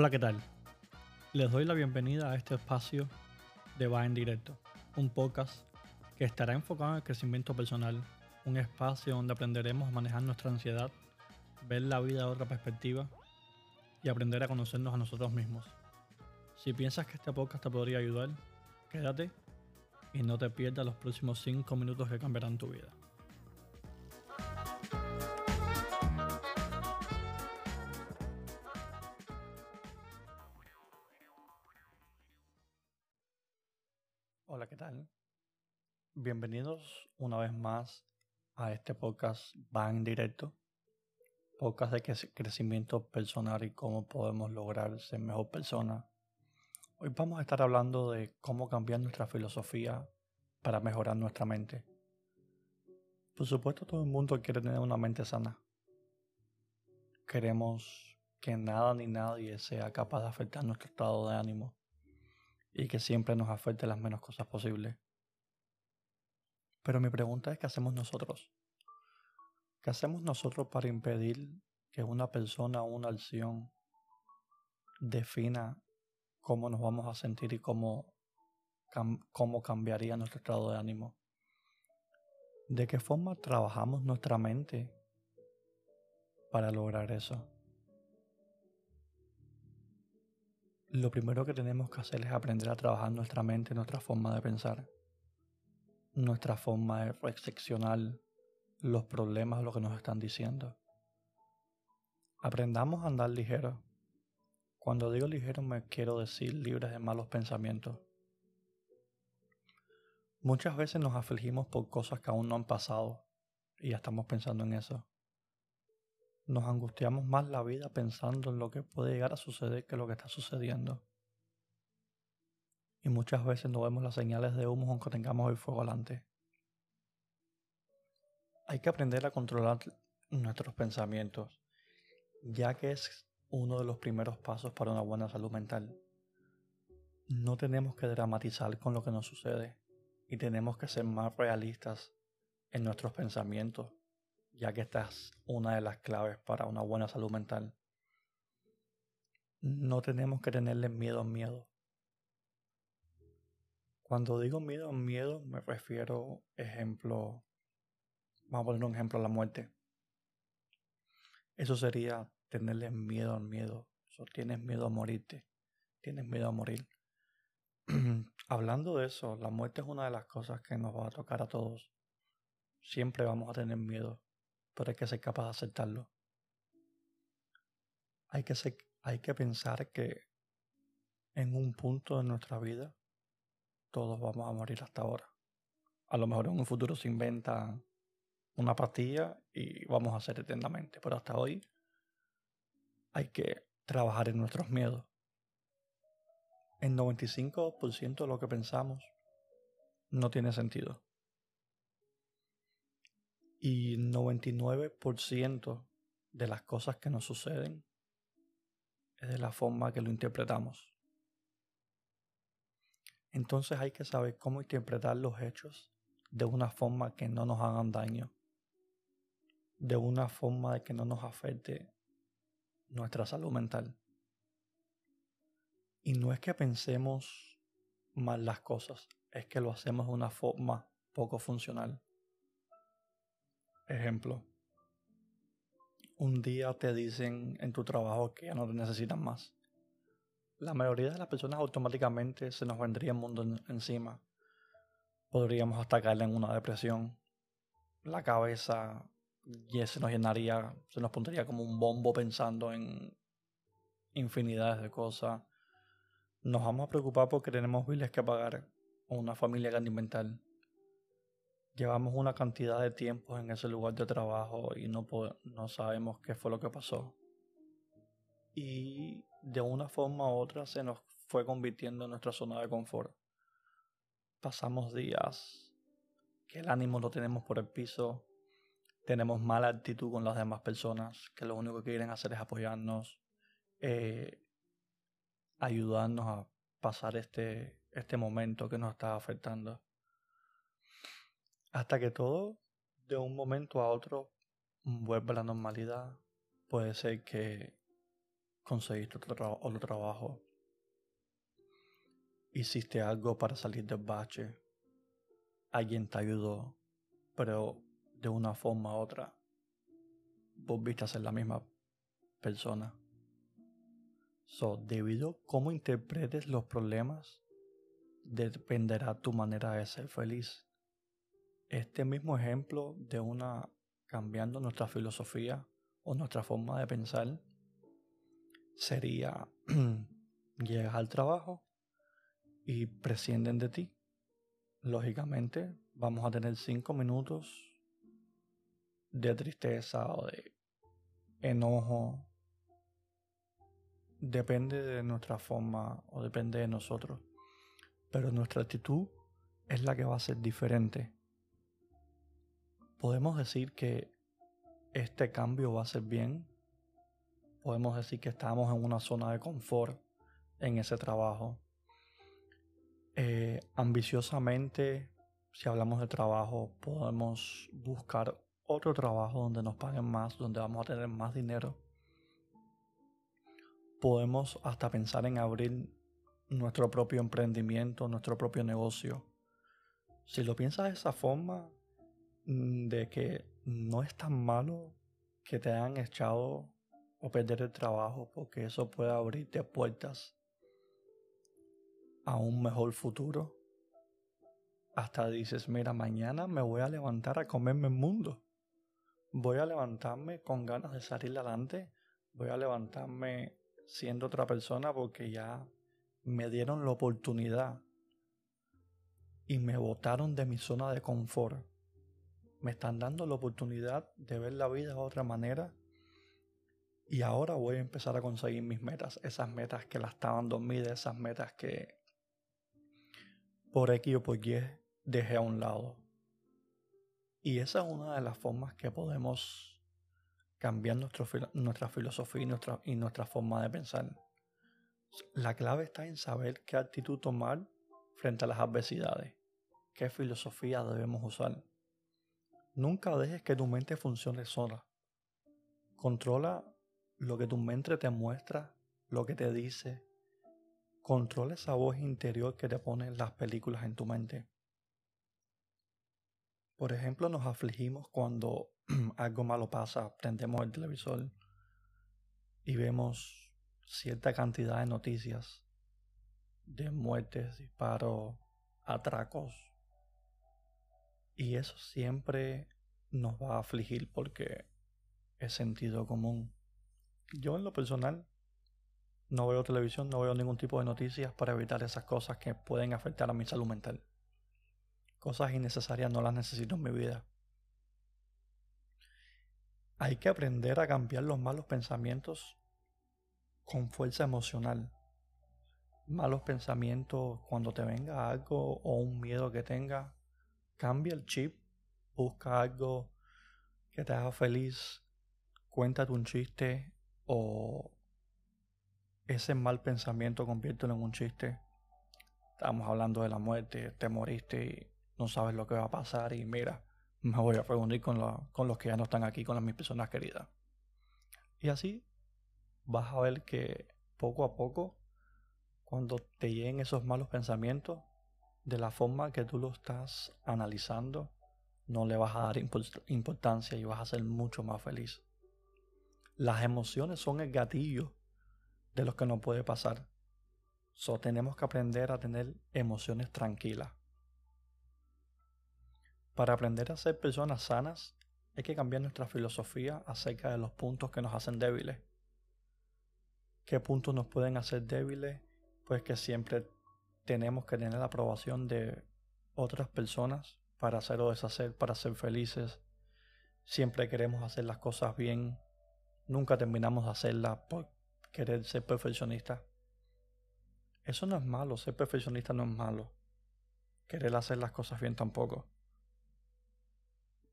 Hola, ¿qué tal? Les doy la bienvenida a este espacio de Va en Directo, un podcast que estará enfocado en el crecimiento personal, un espacio donde aprenderemos a manejar nuestra ansiedad, ver la vida de otra perspectiva y aprender a conocernos a nosotros mismos. Si piensas que este podcast te podría ayudar, quédate y no te pierdas los próximos 5 minutos que cambiarán tu vida. Hola, ¿qué tal? Bienvenidos una vez más a este podcast Va en Directo, podcast de crecimiento personal y cómo podemos lograr ser mejor persona. Hoy vamos a estar hablando de cómo cambiar nuestra filosofía para mejorar nuestra mente. Por supuesto, todo el mundo quiere tener una mente sana. Queremos que nada ni nadie sea capaz de afectar nuestro estado de ánimo y que siempre nos afecte las menos cosas posibles. Pero mi pregunta es, ¿qué hacemos nosotros? ¿Qué hacemos nosotros para impedir que una persona o una acción defina cómo nos vamos a sentir y cómo, cómo cambiaría nuestro estado de ánimo? ¿De qué forma trabajamos nuestra mente para lograr eso? Lo primero que tenemos que hacer es aprender a trabajar nuestra mente, nuestra forma de pensar, nuestra forma de reflexionar los problemas, lo que nos están diciendo. Aprendamos a andar ligero. Cuando digo ligero me quiero decir libres de malos pensamientos. Muchas veces nos afligimos por cosas que aún no han pasado y ya estamos pensando en eso nos angustiamos más la vida pensando en lo que puede llegar a suceder que lo que está sucediendo. Y muchas veces no vemos las señales de humo aunque tengamos el fuego delante. Hay que aprender a controlar nuestros pensamientos, ya que es uno de los primeros pasos para una buena salud mental. No tenemos que dramatizar con lo que nos sucede y tenemos que ser más realistas en nuestros pensamientos ya que esta es una de las claves para una buena salud mental. No tenemos que tenerle miedo a miedo. Cuando digo miedo a miedo, me refiero, ejemplo, vamos a poner un ejemplo a la muerte. Eso sería tenerle miedo al miedo. O tienes miedo a morirte. Tienes miedo a morir. Hablando de eso, la muerte es una de las cosas que nos va a tocar a todos. Siempre vamos a tener miedo pero hay que ser capaz de aceptarlo. Hay que, hay que pensar que en un punto de nuestra vida todos vamos a morir hasta ahora. A lo mejor en un futuro se inventa una pastilla y vamos a ser eternamente, pero hasta hoy hay que trabajar en nuestros miedos. El 95% de lo que pensamos no tiene sentido y 99% de las cosas que nos suceden es de la forma que lo interpretamos. Entonces hay que saber cómo interpretar los hechos de una forma que no nos hagan daño, de una forma de que no nos afecte nuestra salud mental. Y no es que pensemos mal las cosas, es que lo hacemos de una forma poco funcional. Ejemplo, un día te dicen en tu trabajo que ya no te necesitan más. La mayoría de las personas automáticamente se nos vendría el mundo encima. Podríamos hasta caer en una depresión. La cabeza ya se nos llenaría, se nos pondría como un bombo pensando en infinidades de cosas. Nos vamos a preocupar porque tenemos biles que pagar o una familia que alimentar llevamos una cantidad de tiempo en ese lugar de trabajo y no, no sabemos qué fue lo que pasó. Y de una forma u otra se nos fue convirtiendo en nuestra zona de confort. Pasamos días que el ánimo lo tenemos por el piso, tenemos mala actitud con las demás personas, que lo único que quieren hacer es apoyarnos, eh, ayudarnos a pasar este, este momento que nos está afectando. Hasta que todo de un momento a otro vuelva a la normalidad. Puede ser que conseguiste otro, trabajo, hiciste algo para salir del bache, alguien te ayudó, pero de una forma u otra, volviste a ser la misma persona. So, debido a cómo interpretes los problemas, dependerá tu manera de ser feliz. Este mismo ejemplo de una cambiando nuestra filosofía o nuestra forma de pensar sería llegar al trabajo y prescinden de ti. Lógicamente vamos a tener cinco minutos de tristeza o de enojo. Depende de nuestra forma o depende de nosotros. Pero nuestra actitud es la que va a ser diferente podemos decir que este cambio va a ser bien. Podemos decir que estamos en una zona de confort en ese trabajo. Eh, ambiciosamente, si hablamos de trabajo, podemos buscar otro trabajo donde nos paguen más, donde vamos a tener más dinero. Podemos hasta pensar en abrir nuestro propio emprendimiento, nuestro propio negocio. Si lo piensas de esa forma, de que no es tan malo que te hayan echado o perder el trabajo, porque eso puede abrirte puertas a un mejor futuro. Hasta dices, mira, mañana me voy a levantar a comerme el mundo. Voy a levantarme con ganas de salir adelante. Voy a levantarme siendo otra persona porque ya me dieron la oportunidad y me botaron de mi zona de confort me están dando la oportunidad de ver la vida de otra manera y ahora voy a empezar a conseguir mis metas, esas metas que las estaban dormidas, esas metas que por X o por Y dejé a un lado. Y esa es una de las formas que podemos cambiar nuestra filosofía y nuestra, y nuestra forma de pensar. La clave está en saber qué actitud tomar frente a las adversidades, qué filosofía debemos usar. Nunca dejes que tu mente funcione sola. Controla lo que tu mente te muestra, lo que te dice. Controla esa voz interior que te pone las películas en tu mente. Por ejemplo, nos afligimos cuando algo malo pasa, prendemos el televisor y vemos cierta cantidad de noticias de muertes, disparos, atracos, y eso siempre nos va a afligir porque es sentido común. Yo en lo personal no veo televisión, no veo ningún tipo de noticias para evitar esas cosas que pueden afectar a mi salud mental. Cosas innecesarias no las necesito en mi vida. Hay que aprender a cambiar los malos pensamientos con fuerza emocional. Malos pensamientos cuando te venga algo o un miedo que tenga, cambia el chip, busca algo que te haga feliz, cuéntate un chiste o ese mal pensamiento conviértelo en un chiste. Estamos hablando de la muerte, te moriste y no sabes lo que va a pasar y mira, me voy a reunir con, con los que ya no están aquí, con las mis personas queridas. Y así vas a ver que poco a poco, cuando te lleguen esos malos pensamientos, de la forma que tú lo estás analizando, no le vas a dar importancia y vas a ser mucho más feliz. Las emociones son el gatillo de lo que nos puede pasar. So, tenemos que aprender a tener emociones tranquilas. Para aprender a ser personas sanas, hay que cambiar nuestra filosofía acerca de los puntos que nos hacen débiles. ¿Qué puntos nos pueden hacer débiles? Pues que siempre tenemos que tener la aprobación de otras personas para hacer o deshacer, para ser felices. Siempre queremos hacer las cosas bien. Nunca terminamos de hacerlas por querer ser perfeccionista. Eso no es malo, ser perfeccionista no es malo. Querer hacer las cosas bien tampoco.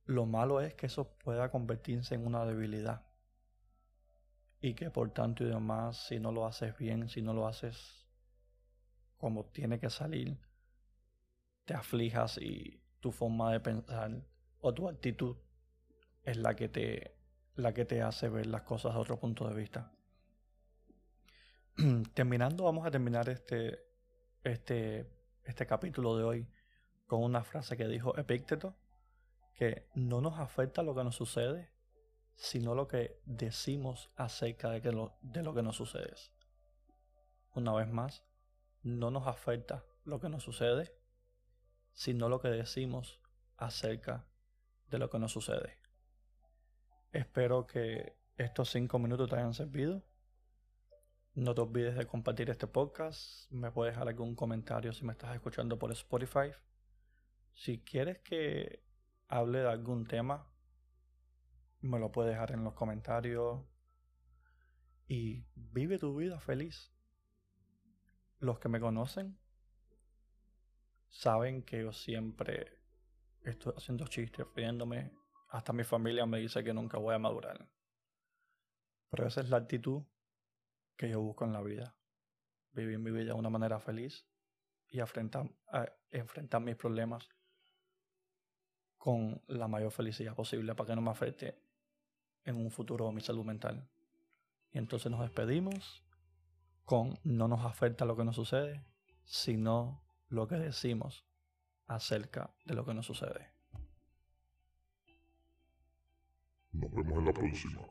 Lo malo es que eso pueda convertirse en una debilidad. Y que por tanto y demás, si no lo haces bien, si no lo haces como tiene que salir, te aflijas y tu forma de pensar o tu actitud es la que te, la que te hace ver las cosas de otro punto de vista. terminando, vamos a terminar este, este, este capítulo de hoy con una frase que dijo Epícteto, que no nos afecta lo que nos sucede, sino lo que decimos acerca de, que lo, de lo que nos sucede. Una vez más, no nos afecta lo que nos sucede, sino lo que decimos acerca de lo que nos sucede. Espero que estos cinco minutos te hayan servido. No te olvides de compartir este podcast. Me puedes dejar algún comentario si me estás escuchando por Spotify. Si quieres que hable de algún tema, me lo puedes dejar en los comentarios. Y vive tu vida feliz. Los que me conocen saben que yo siempre estoy haciendo chistes, riéndome hasta mi familia me dice que nunca voy a madurar. Pero esa es la actitud que yo busco en la vida. Vivir mi vida de una manera feliz y enfrentar, enfrentar mis problemas con la mayor felicidad posible para que no me afecte en un futuro mi salud mental. Y entonces nos despedimos con no nos afecta lo que nos sucede, sino lo que decimos acerca de lo que nos sucede. Nos vemos en la próxima.